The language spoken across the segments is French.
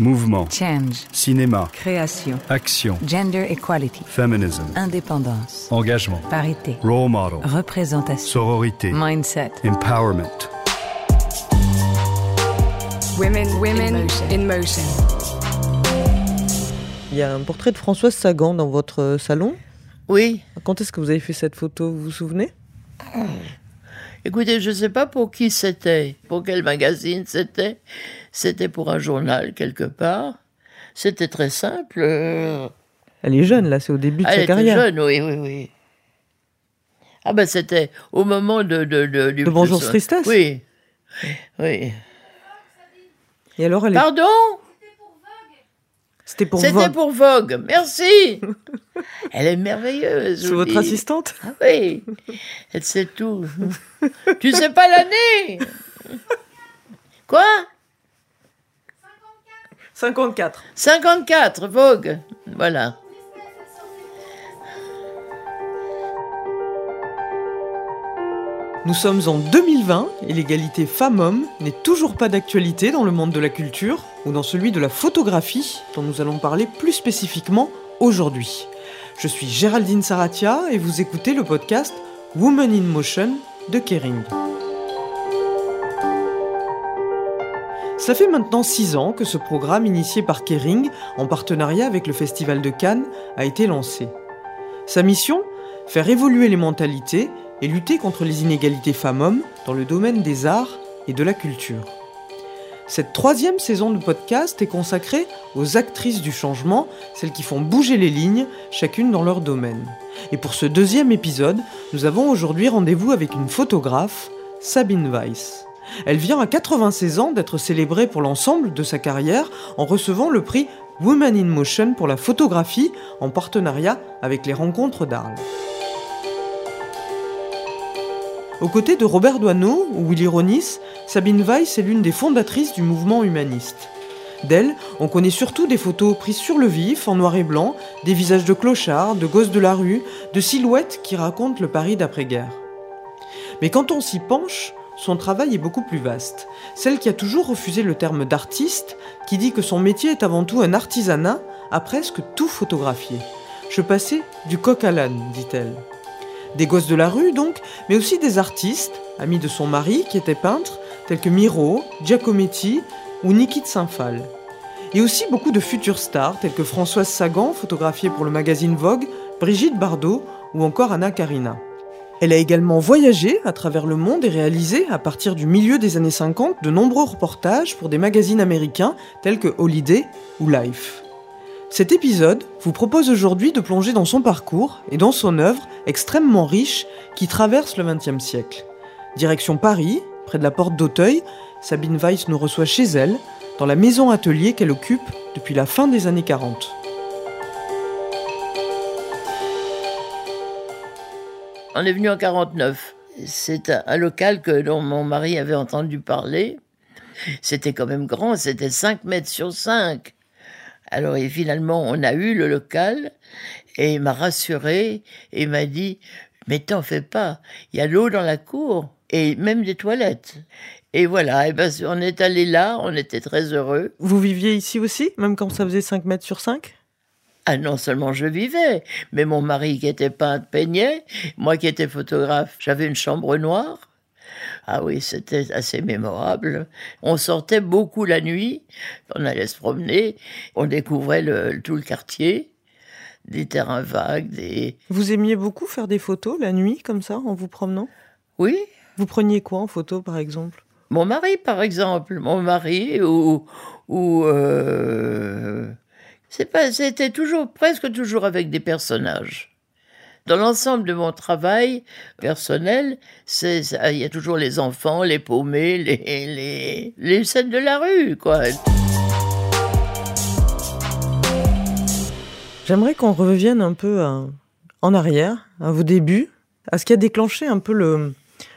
Mouvement. Change. Cinéma. Création. Action. Gender equality. Feminism. Indépendance. Engagement. Parité. Role model. Représentation. Sororité. Mindset. Empowerment. Women, women in motion. Il y a un portrait de Françoise Sagan dans votre salon? Oui. Quand est-ce que vous avez fait cette photo? Vous vous souvenez? Écoutez, je ne sais pas pour qui c'était, pour quel magazine c'était? C'était pour un journal quelque part. C'était très simple. euh, Elle est jeune, là, c'est au début de Elle sa carrière. jeune, oui, oui, oui. Ah ben c'était au moment de... De, de, du De Bonjour plus- Tristesse Oui. Oui. Et alors, elle est- Pardon? C'était pour C'était Vogue. pour Vogue. Merci. Elle est merveilleuse. C'est votre dis. assistante? Ah oui. Elle sait tout. tu sais pas l'année? Quoi? 54. 54, Vogue. Voilà. Nous sommes en 2020 et l'égalité femmes-hommes n'est toujours pas d'actualité dans le monde de la culture ou dans celui de la photographie dont nous allons parler plus spécifiquement aujourd'hui. Je suis Géraldine Saratia et vous écoutez le podcast Women in Motion de Kering. Ça fait maintenant six ans que ce programme initié par Kering, en partenariat avec le Festival de Cannes, a été lancé. Sa mission Faire évoluer les mentalités et lutter contre les inégalités femmes-hommes dans le domaine des arts et de la culture. Cette troisième saison de podcast est consacrée aux actrices du changement, celles qui font bouger les lignes, chacune dans leur domaine. Et pour ce deuxième épisode, nous avons aujourd'hui rendez-vous avec une photographe, Sabine Weiss. Elle vient à 96 ans d'être célébrée pour l'ensemble de sa carrière en recevant le prix Women in Motion pour la photographie en partenariat avec les rencontres d'Arles. Aux côtés de Robert Doisneau ou Willy Ronis, Sabine Weiss est l'une des fondatrices du mouvement humaniste. D'elle, on connaît surtout des photos prises sur le vif, en noir et blanc, des visages de clochards, de gosses de la rue, de silhouettes qui racontent le Paris d'après-guerre. Mais quand on s'y penche, son travail est beaucoup plus vaste. Celle qui a toujours refusé le terme d'artiste, qui dit que son métier est avant tout un artisanat, a presque tout photographié. Je passais du coq à l'âne, dit-elle. Des gosses de la rue donc, mais aussi des artistes, amis de son mari qui était peintre, tels que Miro, Giacometti ou Niki de Saint-Phal. Et aussi beaucoup de futures stars, telles que Françoise Sagan, photographiée pour le magazine Vogue, Brigitte Bardot ou encore Anna Karina. Elle a également voyagé à travers le monde et réalisé, à partir du milieu des années 50, de nombreux reportages pour des magazines américains tels que Holiday ou Life. Cet épisode vous propose aujourd'hui de plonger dans son parcours et dans son œuvre extrêmement riche qui traverse le XXe siècle. Direction Paris, près de la porte d'Auteuil, Sabine Weiss nous reçoit chez elle, dans la maison atelier qu'elle occupe depuis la fin des années 40. On est venu en 49. C'est un, local que dont mon mari avait entendu parler. C'était quand même grand, c'était 5 mètres sur 5. Alors et finalement, on a eu le local et il m'a rassuré et m'a dit Mais t'en fais pas, il y a l'eau dans la cour et même des toilettes. Et voilà, et ben, on est allé là, on était très heureux. Vous viviez ici aussi, même quand ça faisait 5 mètres sur 5 Ah non seulement je vivais, mais mon mari qui était peintre peignait, moi qui étais photographe, j'avais une chambre noire. Ah oui, c'était assez mémorable. On sortait beaucoup la nuit, on allait se promener, on découvrait le- tout le quartier, des terrains vagues, des... Vous aimiez beaucoup faire des photos la nuit, comme ça, en vous promenant? Oui, Vous preniez quoi en photo, par exemple? Mon mari par exemple, mon mari ou... ou euh, c'était toujours, presque toujours avec des personnages. Dans l'ensemble de mon travail personnel, il y a toujours les enfants, les paumés, les, les, les scènes de la rue, quoi. J'aimerais qu'on revienne un peu à- en arrière, à vos débuts, à ce qui a déclenché un peu le,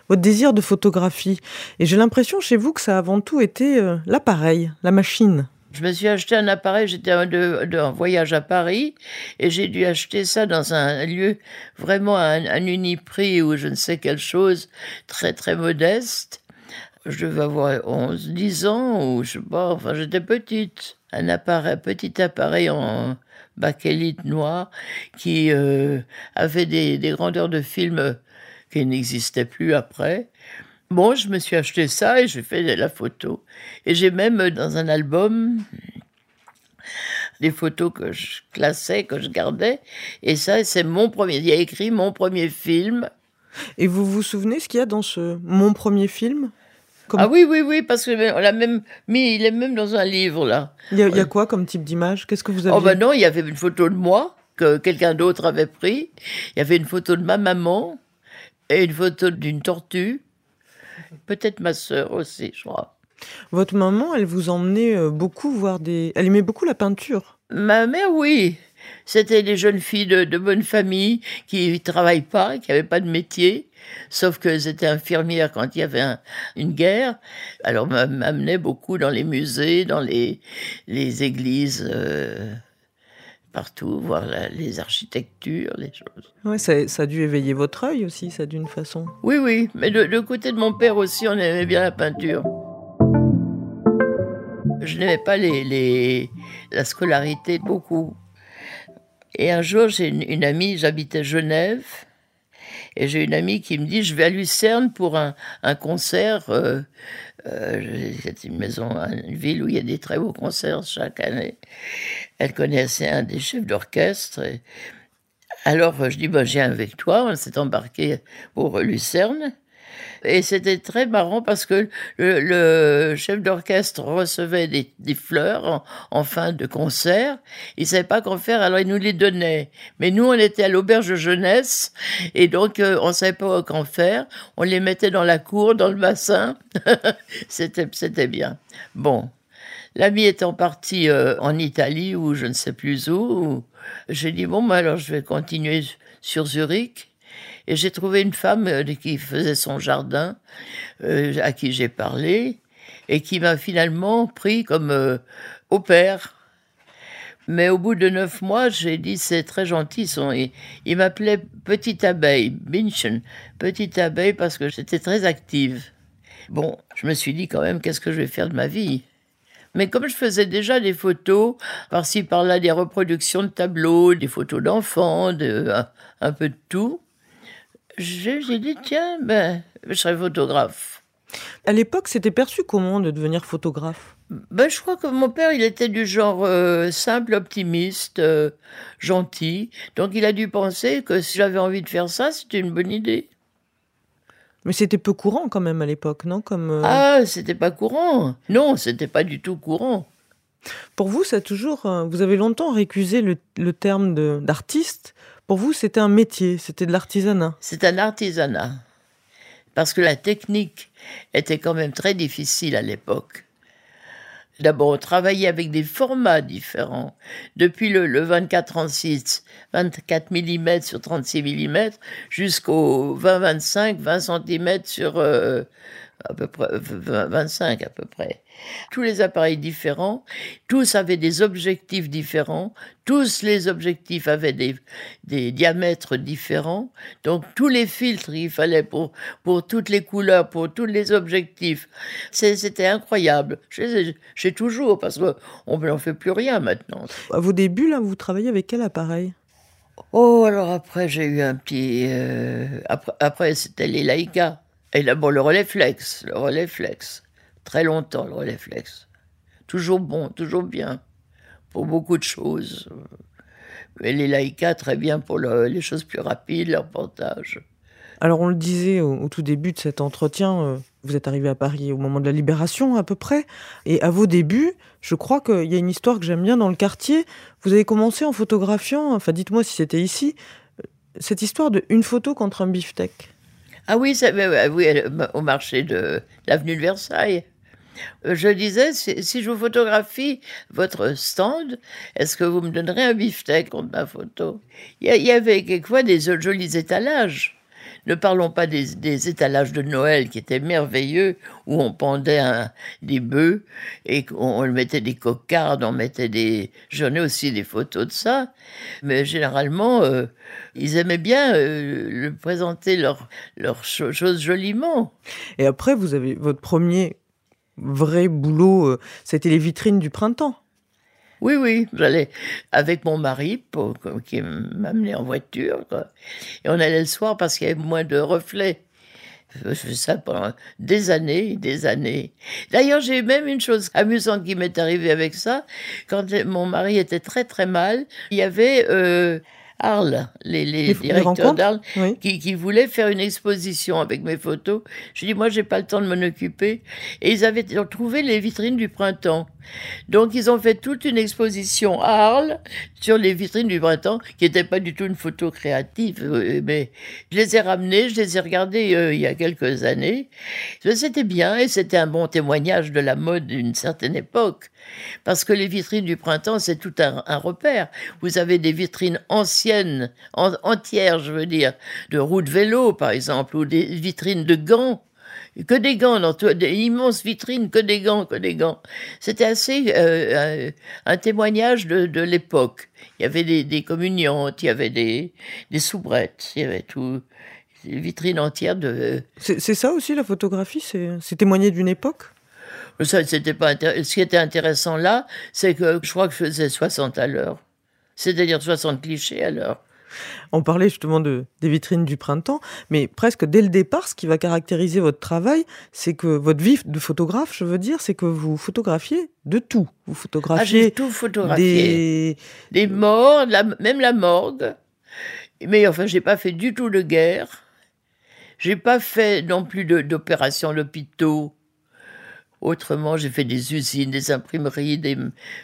votre désir de photographie. Et j'ai l'impression chez vous que ça a avant tout été euh, l'appareil, la machine. Je me suis acheté un appareil, j'étais en, voyage à Paris, et j'ai dû acheter ça dans un lieu vraiment un, un uniprix ou je ne sais quelle chose, très très modeste. je devais avoir 11, 10 ans, ou je sais pas, enfin j'étais petite. Un appareil, petit appareil en bakélite noir qui euh, avait des, des grandeurs de film qui n'existaient plus après. Bon, je me suis acheté ça et j'ai fait de la photo. Et j'ai même dans un album des photos que je classais, que je gardais. Et ça, c'est mon premier. Il y a écrit mon premier film. Et vous vous souvenez ce qu'il y a dans ce mon premier film? Comme- Ah oui, oui, oui, parce que on l'a même mis, il est même dans un livre là. Il y a, il y a quoi comme type d'image? Qu'est-ce que vous aviez Oh ben non, il y avait une photo de moi que quelqu'un d'autre avait pris. Il y avait une photo de ma maman et une photo d'une tortue. Peut-être ma sœur aussi, je crois. Votre maman, elle vous emmenait euh, beaucoup voir des. Elle aimait beaucoup la peinture. Ma mère, oui. C'était des jeunes filles de, de bonne famille qui ne travaillent pas, qui n'avaient pas de métier, sauf qu'elles étaient infirmières quand il y avait un- une guerre. Alors, m'a- m'amenait beaucoup dans les musées, dans les, les églises, euh, partout, voir la- les architectures, les choses. Ouais, ça, ça a dû éveiller votre œil aussi, ça d'une façon. Oui, oui, mais de, de côté de mon père aussi, on aimait bien la peinture. Je n'aimais pas les, les- la scolarité beaucoup. Et un jour, j'ai une, une amie, j'habitais Genève, et j'ai une amie qui me dit, je vais à Lucerne pour un, un concert. euh, euh, c'est une maison, une ville où il y a des très beaux concerts chaque année. Elle connaissait un des chefs d'orchestre. alors, je dis, ben, j'ai avec toi. On s'est embarqué pour Lucerne. Et c'était très marrant parce que le, chef d'orchestre recevait des, fleurs en, fin de concert. Il savait pas qu'en faire, alors il nous les donnait. Mais nous, on était à l'auberge jeunesse et donc euh, on savait pas qu'en faire. On les mettait dans la cour, dans le bassin. c'était, bien. Bon. L'ami étant parti euh, en Italie ou je ne sais plus où, j'ai dit bon, bah, alors je vais continuer sur Zurich. Et j'ai trouvé une femme euh, qui faisait son jardin, euh, à qui j'ai parlé, et qui m'a finalement pris comme euh, au père. Mais au bout de neuf mois, j'ai dit c'est très gentil. Son, il m'appelait Petite Abeille, Binchen, Petite Abeille, parce que j'étais très active. Bon, je me suis dit quand même, qu'est-ce que je vais faire de ma vie? Mais comme je faisais déjà des photos, par-ci par-là, des reproductions de tableaux, des photos d'enfants, de, un, un peu de tout, j'ai dit, tiens, ben, je serai photographe. À l'époque, c'était perçu comment de devenir photographe? Ben, je crois que mon père, il était du genre euh, simple, optimiste, euh, gentil. Donc, il a dû penser que si j'avais envie de faire ça, c'était une bonne idée. Mais c'était peu courant quand même à l'époque, non? Comme euh, Ah, c'était pas courant. Non, c'était pas du tout courant. pour vous, ça a toujours. vous avez longtemps récusé le, le terme d'artiste. Pour vous, c'était un métier, c'était de l'artisanat. C'est un artisanat. Parce que la technique était quand même très difficile à l'époque. D'abord, on travaillait avec des formats différents. Depuis le, le 24-36, 24 mm sur 36 mm, jusqu'au 20-25, 20 cm sur euh, à peu près, 20 25 à peu près. Tous les appareils différents, tous avaient des objectifs différents, tous les objectifs avaient des, des diamètres différents, donc tous les filtres qu'il fallait pour, pour toutes les couleurs, pour tous les objectifs, c'était incroyable. J'ai j'ai toujours, parce qu'on n'en fait plus rien maintenant. À vos débuts, là, vous travaillez avec quel appareil? Oh, alors après, j'ai eu un petit. euh, après, après, c'était les Leica. Et là, bon, le relais flex. Le relais flex. Très longtemps, le relais flex. Toujours bon, toujours bien. Pour beaucoup de choses. Mais les Leica, très bien pour le- les choses plus rapides, leur portage. Alors, on le disait au, au tout début de cet entretien, euh, vous êtes arrivé à Paris au moment de la Libération, à peu près. Et à vos débuts, je crois qu'il y a une histoire que j'aime bien dans le quartier. Vous avez commencé en photographiant, enfin, dites-moi si c'était ici, euh, cette histoire de une photo contre un beefsteak. Ah oui, ça, ouais, oui, elle- au marché de l'avenue de Versailles. Euh, Je disais, si, je vous photographie votre stand, est-ce que vous me donnerez un beefsteak contre ma photo? Il y, y avait quelquefois des jolis étalages. Ne parlons pas des, étalages de Noël qui étaient merveilleux, où on pendait des bœufs et qu'on mettait des cocardes, on mettait des... J'en ai aussi des photos de ça, mais généralement, euh, ils aimaient bien euh, le présenter leurs leur choses joliment. Et après, vous avez votre premier vrai boulot, euh, c'était les vitrines du printemps. Oui, oui, j'allais avec mon mari pour, qui m'amenait en voiture. Et on allait le soir parce qu'il y avait moins de reflets. Je fais ça pendant des années, des années. D'ailleurs, j'ai même une chose amusante qui m'est arrivée avec ça. Quand mon mari était très très mal, il y avait euh, Arles, les, directeurs d'Arles, qui, voulaient faire une exposition avec mes photos. Je dis, moi, j'ai pas le temps de m'en occuper. Et ils avaient trouvé les vitrines du printemps. Donc, ils ont fait toute une exposition à Arles sur les vitrines du printemps, qui n'était pas du tout une photo créative. Euh, mais je les ai ramenées, je les ai regardées euh, il y a quelques années. C'était bien et c'était un bon témoignage de la mode d'une certaine époque. Parce que les vitrines du printemps, c'est tout un, repère. Vous avez des vitrines anciennes, entières, je veux dire, de roues de vélo, par exemple, ou des vitrines de gants que des gants, dans des immenses vitrines, que des gants, que des gants. C'était assez euh, un témoignage de, l'époque. Il y avait des, des, communiantes, il y avait des, des soubrettes, il y avait tout, des vitrines entières de. C'est ça aussi la photographie, c'est témoigner d'une époque? Ça, c'était pas Ce qui était intéressant là, c'est que je crois que je faisais 60 à l'heure. C'est-à-dire 60 clichés à l'heure. On parlait justement de, des vitrines du printemps, mais presque dès le départ, ce qui va caractériser votre travail, c'est que votre vie de photographe, je veux dire, c'est que vous photographiez de tout. Vous photographiez ah, tout photographié. Des, morts, même la morgue. Mais enfin, j'ai pas fait du tout de guerre. J'ai pas fait non plus d'opérations l'hôpital. Autrement, j'ai fait des usines, des imprimeries, des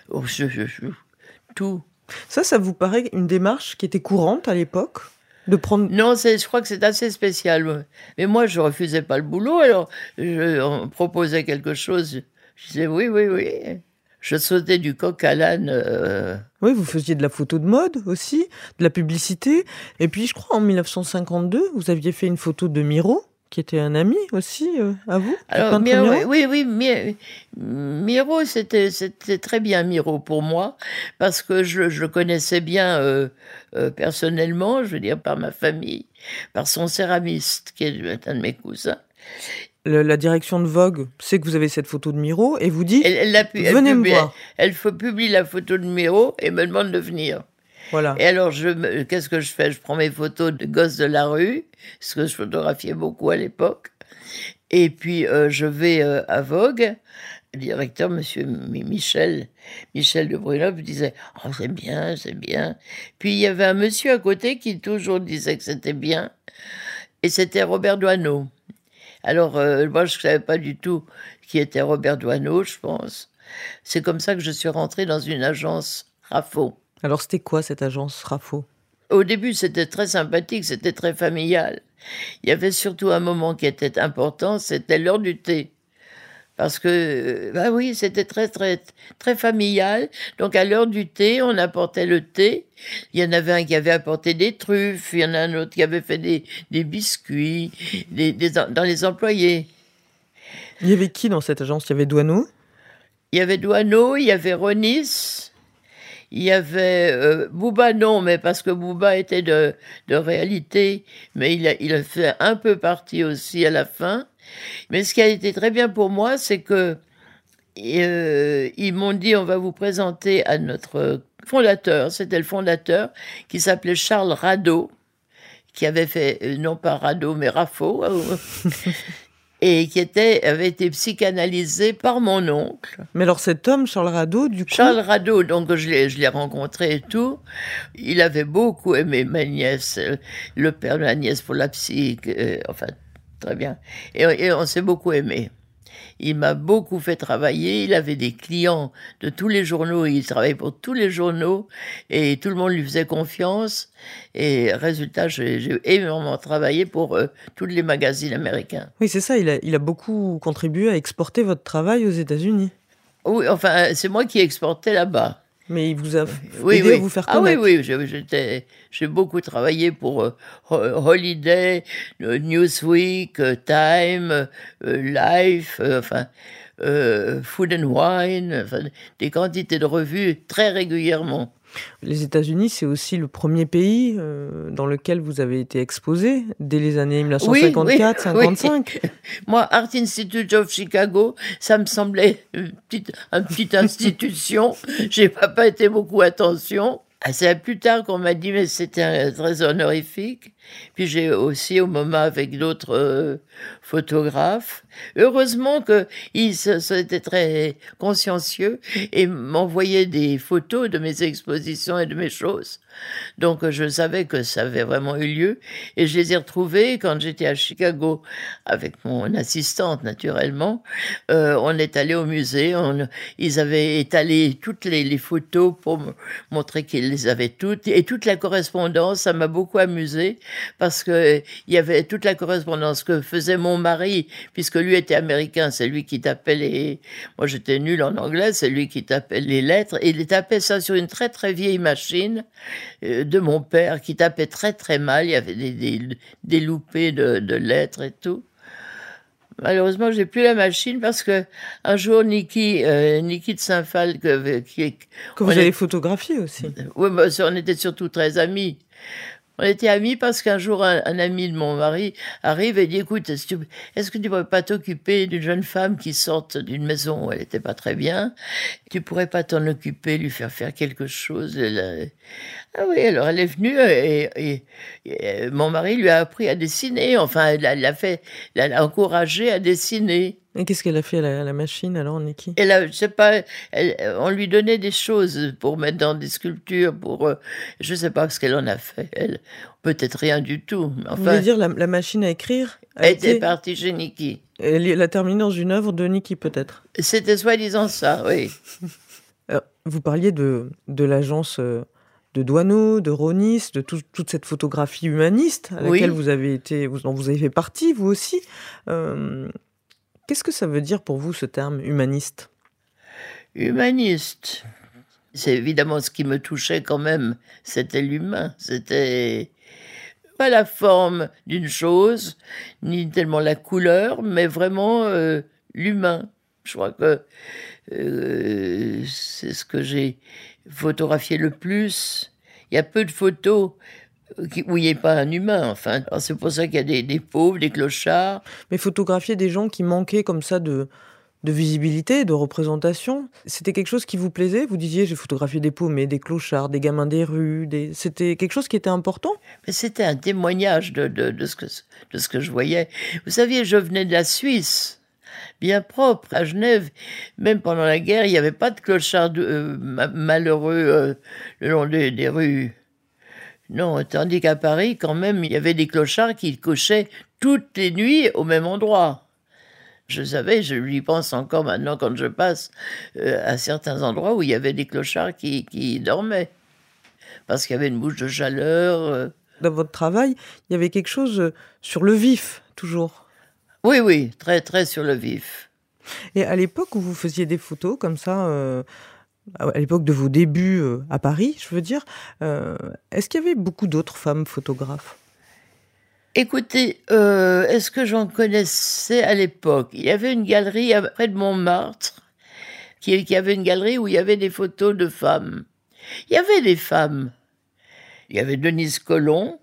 oh, tout. Ça, ça vous paraît une démarche qui était courante à l'époque de prendre... Non, je crois que c'est assez spécial. Mais moi, je refusais pas le boulot, alors je proposais quelque chose. Je disais oui, oui, oui. Je sautais du coq à l'âne. Euh. Oui, vous faisiez de la photo de mode aussi, de la publicité. Et puis, je crois, en 1952, vous aviez fait une photo de Miro qui était un ami aussi euh, à vous Alors, Miro, oui, oui, Miro, c'était, c'était très bien Miro pour moi, parce que je, je le connaissais bien euh, euh, personnellement, je veux dire par ma famille, par son céramiste, qui est un de mes cousins. la direction de Vogue sait que vous avez cette photo de Miro et vous dit elle, elle venez me voir. Elle publie la photo de Miro et me demande de venir. Et alors, je, qu'est-ce que je fais? Je prends mes photos de gosses de la rue, ce que je photographiais beaucoup à l'époque. Et puis, euh, je vais euh, à Vogue. Le directeur, monsieur Michel, Michel de Brunov, disait Oh, c'est bien, c'est bien. Puis il y avait un monsieur à côté qui toujours disait que c'était bien. Et c'était Robert Doisneau. Alors, euh, moi, je ne savais pas du tout qui était Robert Doisneau, je pense. C'est comme ça que je suis rentrée dans une agence RAFO. Alors c'était quoi cette agence RAFO? Au début c'était très sympathique, c'était très familial. Il y avait surtout un moment qui était important, c'était l'heure du thé. Parce que, bah oui, c'était très, très, très familial. Donc, à l'heure du thé, on apportait le thé. Il y en avait un qui avait apporté des truffes, il y en a un autre qui avait fait des, des biscuits, des, dans les employés. Il y avait qui dans cette agence? Il y avait Douaneau? Il y avait Douaneau, il y avait Ronis, il y avait euh, Bouba, non, mais parce que Bouba était de, de réalité, mais il a, il fait un peu partie aussi à la fin. Mais ce qui a été très bien pour moi, c'est que euh, ils m'ont dit on va vous présenter à notre fondateur, c'était le fondateur, qui s'appelait Charles Rado, qui avait fait, euh, non pas Rado, mais Raffo, et qui était, avait été psychanalysé par mon oncle. Mais alors cet homme, Charles Rado, du coup... Charles Rado, donc je l'ai, je l'ai rencontré et tout. Il avait beaucoup aimé ma nièce, le père de la nièce pour la psy, euh, enfin, très bien. Et, et on s'est beaucoup aimé. Il m'a beaucoup fait travailler. Il avait des clients de tous les journaux. Il travaillait pour tous les journaux et tout le monde lui faisait confiance. Et résultat, j'ai énormément travaillé pour euh, tous les magazines américains. Oui, c'est ça. Il a, il a beaucoup contribué à exporter votre travail aux États-Unis. Oui, enfin, c'est moi qui exportais là-bas. Mais il vous a oui, aidé oui. à vous faire Ah connaître. oui, oui, j'ai- j'étais, j'ai beaucoup travaillé pour euh, Ho- Holiday, euh, Newsweek, euh, Time, euh, Life, enfin, Food and Wine, enfin, des quantités de revues très régulièrement. Les États-Unis, c'est aussi le premier pays euh, dans lequel vous avez été exposé dès les années 1954, oui, 55. Moi, Art Institute of Chicago, ça me semblait une petite, une petite institution. J'ai pas pas été beaucoup attention. C'est plus tard qu'on m'a dit, mais c'était très honorifique. Puis j'ai aussi au moment avec d'autres euh, photographes. Heureusement qu'ils étaient très consciencieux et m'envoyaient des photos de mes expositions et de mes choses. Donc je savais que ça avait vraiment eu lieu et je les ai retrouvés quand j'étais à Chicago avec mon assistante naturellement. Euh, on est allé au musée, on- ils avaient étalé toutes les, photos pour montrer qu'ils les avaient toutes et toute la correspondance. Ça m'a beaucoup amusé parce que euh, il y avait toute la correspondance que faisait mon mari puisque lui était américain, c'est lui qui tapait les. Moi j'étais nulle en anglais, c'est lui qui tapait les lettres et il tapait ça sur une très très vieille machine euh, de mon père qui tapait très très mal. Il y avait des, des, des loupés de, de lettres et tout. Malheureusement, j'ai plus la machine parce que un jour, Niki, euh, Niki de Saint-Phal, que, qui, Que vous est- avez photographié aussi. oui, bah, on était surtout très amis. On était amis parce qu'un jour, un, ami de mon mari arrive et dit Écoute, est-ce que est-ce que tu pourrais pas t'occuper d'une jeune femme qui sort d'une maison où elle n'était pas très bien? Tu pourrais pas t'en occuper, lui faire faire quelque chose? Ah oui, alors elle est venue et, et- mon mari lui a appris à dessiner. Enfin, elle l'a fait, l'a encouragé à dessiner. Et qu'est-ce qu'elle a fait à la, à la machine alors, Niki Et là, je sais pas, elle- on lui donnait des choses pour mettre dans des sculptures, pour, euh, je sais pas ce qu'elle en a fait. Elle, peut-être rien du tout. Vous voulez dire la, la machine à écrire a elle était partie chez Niki. elle est- la terminée dans une œuvre de Niki peut-être. C'était soi-disant ça, oui. Alors, vous parliez de, de l'agence euh, de Douaneau, de Ronis, de tout- toute cette photographie humaniste à Oui. laquelle vous avez été, vous, dont vous avez fait partie, vous aussi. Euh, Qu'est-ce que ça veut dire pour vous ce terme humaniste? Humaniste. C'est évidemment ce qui me touchait quand même. C'était l'humain. C'était pas la forme d'une chose, ni tellement la couleur, mais vraiment euh, l'humain. Je crois que euh, c'est ce que j'ai photographié le plus. Il y a peu de photos où il n'y ait pas un humain, enfin. C'est pour ça qu'il y a des, des pauvres, des clochards. Mais photographier des gens qui manquaient comme ça de, de visibilité, de représentation, c'était quelque chose qui vous plaisait? Vous disiez, j'ai photographié des paumés, des clochards, des gamins des rues, des... c'était quelque chose qui était important? Mais c'était un témoignage de, de, de, ce que, de ce que je voyais. Vous saviez, je venais de la Suisse, bien propre, à Genève. Même pendant la guerre, il n'y avait pas de clochards euh, ma- malheureux euh, le long des, des rues. Non, tandis qu'à Paris, quand même, il y avait des clochards qui cochaient toutes les nuits au même endroit. Je savais, je lui pense encore maintenant quand je passe euh, à certains endroits où il y avait des clochards qui, qui dormaient. Parce qu'il y avait une bouche de chaleur. euh, Dans votre travail, il y avait quelque chose euh, sur le vif, toujours. Oui, oui, très, très sur le vif. Et à l'époque où vous faisiez des photos comme ça, euh, à l'époque de vos débuts euh, à Paris, je veux dire, euh, est-ce qu'il y avait beaucoup d'autres femmes photographes? Écoutez, euh, est-ce que j'en connaissais à l'époque? Il y avait une galerie près de Montmartre, qui, qui avait une galerie où il y avait des photos de femmes. Il y avait des femmes. Il y avait Denise Colomb.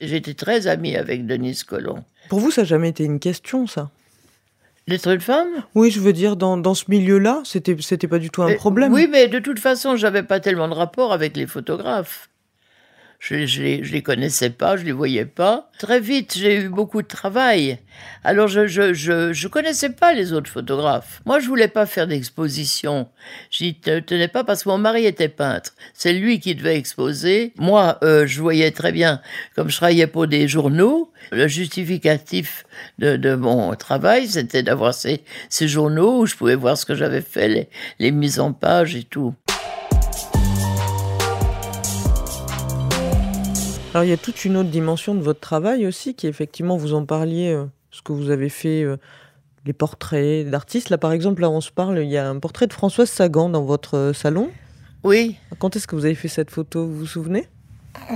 J'étais très amie avec Denise Colomb. Pour vous, ça n'a jamais été une question, ça? D'être une femme Oui, je veux dire, dans, dans ce milieu-là, c'était, c'était pas du tout un Mais- problème. Oui, mais de toute façon, j'avais pas tellement de rapport avec les photographes. Je, je, les, connaissais pas, je les voyais pas. Très vite, j'ai eu beaucoup de travail. Alors, je, je, je, je connaissais pas les autres photographes. Moi, je voulais pas faire d'exposition. J'y te- tenais pas parce que mon mari était peintre. C'est lui qui devait exposer. Moi, euh, je voyais très bien, comme je travaillais pour des journaux, le justificatif de, de mon travail, c'était d'avoir ces, ces journaux où je pouvais voir ce que j'avais fait, les, les mises en page et tout. Alors, il y a toute une autre dimension de votre travail aussi, qui effectivement, vous en parliez, euh, ce que vous avez fait, euh, les portraits d'artistes. Là, par exemple, là, on se parle, il y a un portrait de Françoise Sagan dans votre euh, salon. Oui. Quand est-ce que vous avez fait cette photo Vous vous souvenez?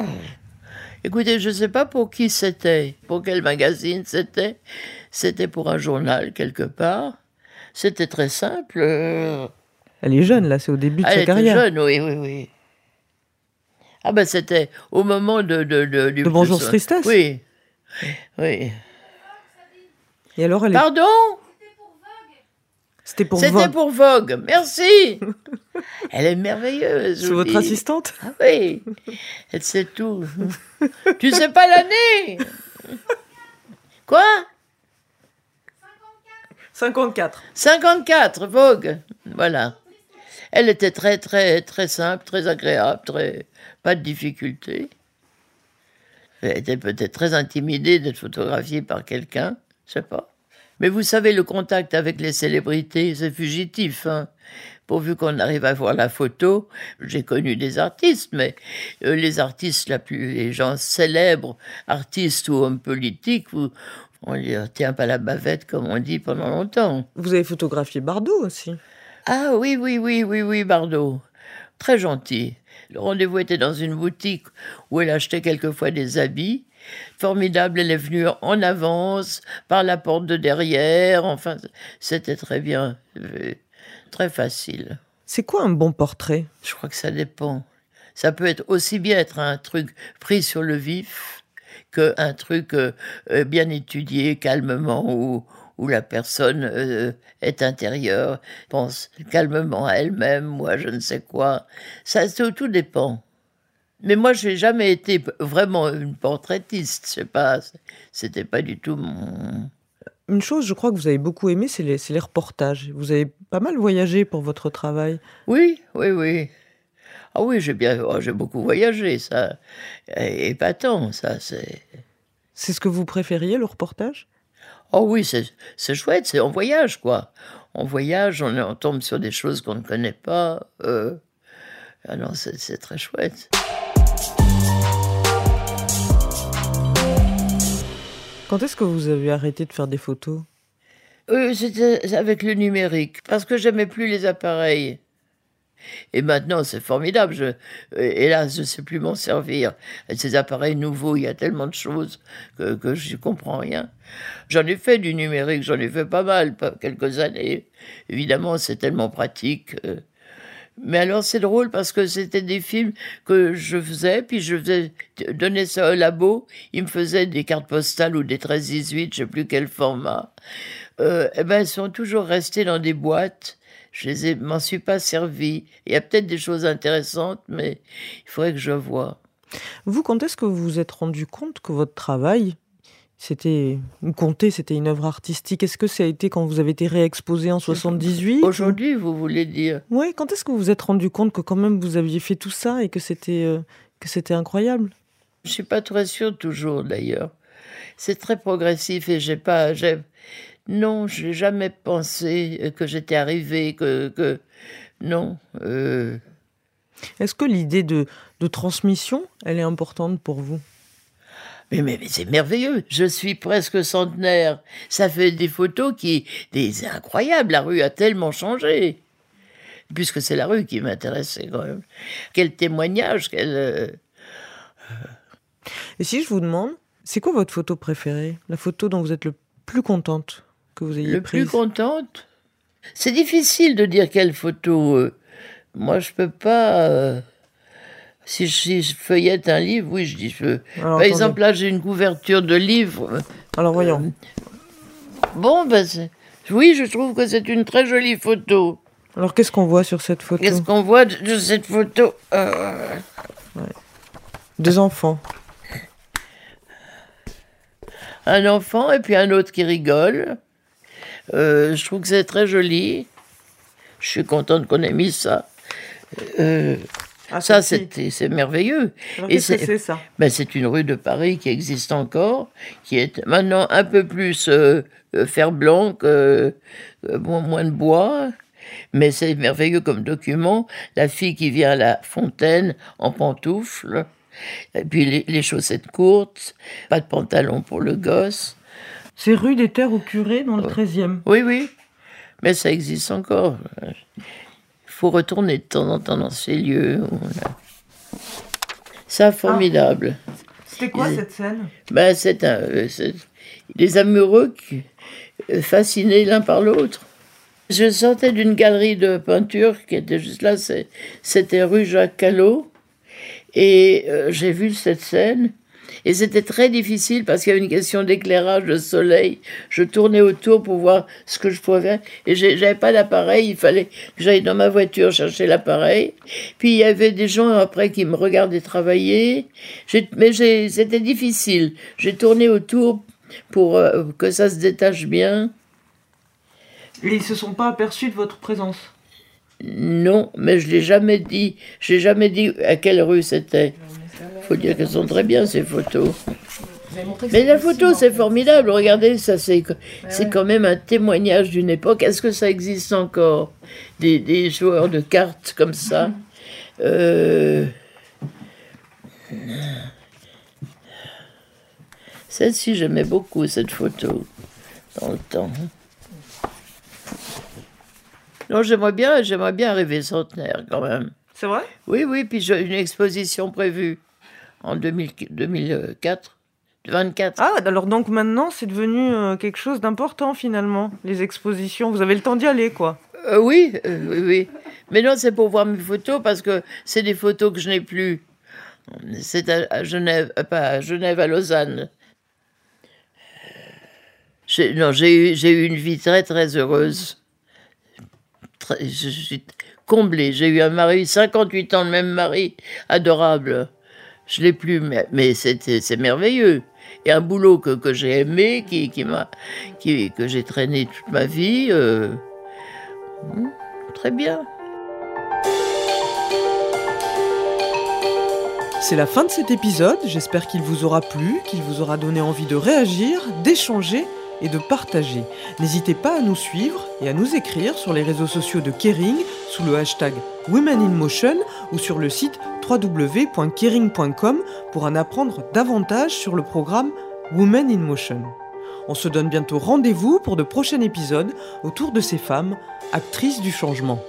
Écoutez, je ne sais pas pour qui c'était, pour quel magazine c'était. C'était pour un journal quelque part. C'était très simple. Elle est jeune, là, c'est au début de Elle sa était carrière. jeune, oui, oui, oui. Ah ben c'était au moment de... De, de, du- De Bonjour Tristesse Oui. Oui. Et alors, elle est- Pardon? C'était pour C'était Vogue. pour Vogue. Merci. Elle est merveilleuse. C'est votre dis. assistante? Ah oui. Elle sait tout. tu sais pas l'année? Quoi? 54. 54, Vogue. Voilà. Elle était très, très, très simple, très agréable, très... pas de difficulté. Elle était peut-être très intimidée d'être photographiée par quelqu'un, je sais pas. Mais vous savez, le contact avec les célébrités, c'est fugitif. Hein. Pourvu qu'on arrive à voir la photo, j'ai connu des artistes, mais euh, les artistes, la plus, les gens célèbres, artistes ou hommes politiques, on ne tient pas la bavette, comme on dit, pendant longtemps. Vous avez photographié Bardot aussi. Ah oui, oui, oui, oui, oui, Bardot. Très gentil. Le rendez-vous était dans une boutique où elle achetait quelquefois des habits. Formidable, elle est venue en avance, par la porte de derrière. Enfin, c'était très bien. Très facile. C'est quoi un bon portrait? Je crois que ça dépend. Ça peut être aussi bien être un truc pris sur le vif que un truc euh, bien étudié calmement où, où la personne euh, est intérieure, pense calmement à elle-même, moi je ne sais quoi. Ça tout, tout dépend. Mais moi j'ai jamais été vraiment une portraitiste, je sais pas, c'était pas du tout mon Une chose, je crois que vous avez beaucoup aimé, c'est les, c'est les reportages. Vous avez pas mal voyagé pour votre travail. Oui, oui, oui. Ah oui, j'ai bien, oh, j'ai beaucoup voyagé, ça, et pas tant, ça, c'est. C'est ce que vous préfériez, le reportage? Oh oui, c'est chouette, c'est en voyage, quoi. On voyage, on, on tombe sur des choses qu'on ne connaît pas. Euh... Ah non, c'est c'est très chouette. Quand est-ce que vous avez arrêté de faire des photos? Euh, C'était avec le numérique, parce que j'aimais plus les appareils. Et maintenant, c'est formidable. Hélas, je ne sais plus m'en servir. Et ces appareils nouveaux, il y a tellement de choses que, je ne comprends rien. J'en ai fait du numérique, j'en ai fait pas mal, quelques années. Évidemment, c'est tellement pratique. euh. Mais alors, c'est drôle parce que c'était des films que je faisais, puis je donnais ça au labo. Ils me faisaient des cartes postales ou des 13-18, je sais plus quel format. Euh, eh ben, elles sont toujours restées dans des boîtes. Je ai, m'en suis pas servi. Il y a peut-être des choses intéressantes, mais il faudrait que je vois. Vous, quand est-ce que vous vous êtes rendu compte que votre travail, c'était, ou compter, c'était une œuvre artistique? Est-ce que ça a été quand vous avez été réexposé en 78 Aujourd'hui, vous voulez dire Oui, quand est-ce que vous vous êtes rendu compte que quand même vous aviez fait tout ça et que c'était, euh, que c'était incroyable? Je suis pas très sûre toujours, d'ailleurs. C'est très progressif et j'ai pas, j'ai, non, j'ai jamais pensé que j'étais arrivée, que, que, non. euh, Est-ce que l'idée de, de transmission, elle est importante pour vous? Mais, mais, mais c'est merveilleux. Je suis presque centenaire. Ça fait des photos qui, des, c'est incroyable. La rue a tellement changé. Puisque c'est la rue qui m'intéressait quand même. Quel témoignage, quel. euh, Et si je vous demande, c'est quoi votre photo préférée? La photo dont vous êtes le plus contente? Que vous ayez le prise plus contente. C'est difficile de dire quelle photo. euh, moi, je peux pas. euh, si, je, si je feuillette un livre, oui, je dis je peux. Alors, Par attendez. exemple, là, j'ai une couverture de livre. Alors voyons. Bon, ben, oui, je trouve que c'est une très jolie photo. Alors qu'est-ce qu'on voit sur cette photo Qu'est-ce qu'on voit de, de cette photo Euh, Des enfants. Un enfant et puis un autre qui rigole. Euh, je trouve que c'est très joli. Je suis contente qu'on ait mis ça. Euh, Ah, ça, c'est merveilleux. Alors, Et c'est c'est ça? ben, c'est une rue de Paris qui existe encore, qui est maintenant un peu plus euh, fer blanc que moins de bois. Mais c'est merveilleux comme document. La fille qui vient à la fontaine en pantoufles, et puis les, les chaussettes courtes, pas de pantalon pour le gosse. C'est rue des Terres au Curé dans le 13e. Oui, oui, mais ça existe encore. Il faut retourner de temps en temps dans ces lieux. Ça, formidable. C'était quoi cette scène? Ben, c'est un, euh, les amoureux qui, euh, fascinés l'un par l'autre. Je sortais d'une galerie de peinture qui était juste là, c'était rue Jacques Callot, et euh, j'ai vu cette scène. Et c'était très difficile parce qu'il y avait une question d'éclairage, de soleil. Je tournais autour pour voir ce que je pouvais faire. Et j'avais pas d'appareil. Il fallait que j'aille dans ma voiture chercher l'appareil. Puis il y avait des gens après qui me regardaient travailler. Mais c'était difficile. J'ai tourné autour pour euh, que ça se détache bien. Et ils se sont pas aperçus de votre présence Non, mais je l'ai jamais dit. J'ai jamais dit à quelle rue c'était. Faut dire qu'elles sont très bien ces photos. Mais la photo, c'est formidable. Regardez, ça, c'est c'est quand même un témoignage d'une époque. Est-ce que ça existe encore des, des joueurs de cartes comme ça? Euh, Celle-ci, j'aimais beaucoup cette photo dans le temps. Non, j'aimerais bien, j'aimerais bien arriver centenaire quand même. C'est vrai? Oui, oui, puis j'ai une exposition prévue en 2000 2004, 24. Ah, alors donc maintenant c'est devenu euh, quelque chose d'important finalement, les expositions. Vous avez le temps d'y aller quoi. Euh, oui, euh, oui, oui. Mais non, c'est pour voir mes photos parce que c'est des photos que je n'ai plus. C'est à, Genève, pas à Genève, à Lausanne. Non, j'ai eu, eu une vie très, très heureuse. Très- je suis comblée. J'ai eu un mari, 58 ans, le même mari, adorable. Je l'ai plus, mais, c'est merveilleux. Et un boulot que, j'ai aimé, qui, qui m'a, que j'ai traîné toute ma vie. euh, hmm, très bien. C'est la fin de cet épisode, j'espère qu'il vous aura plu, qu'il vous aura donné envie de réagir, d'échanger et de partager. N'hésitez pas à nous suivre et à nous écrire sur les réseaux sociaux de Kering sous le hashtag Women in Motion ou sur le site www.kering.com pour en apprendre davantage sur le programme Women in Motion. On se donne bientôt rendez-vous pour de prochains épisodes autour de ces femmes, actrices du changement.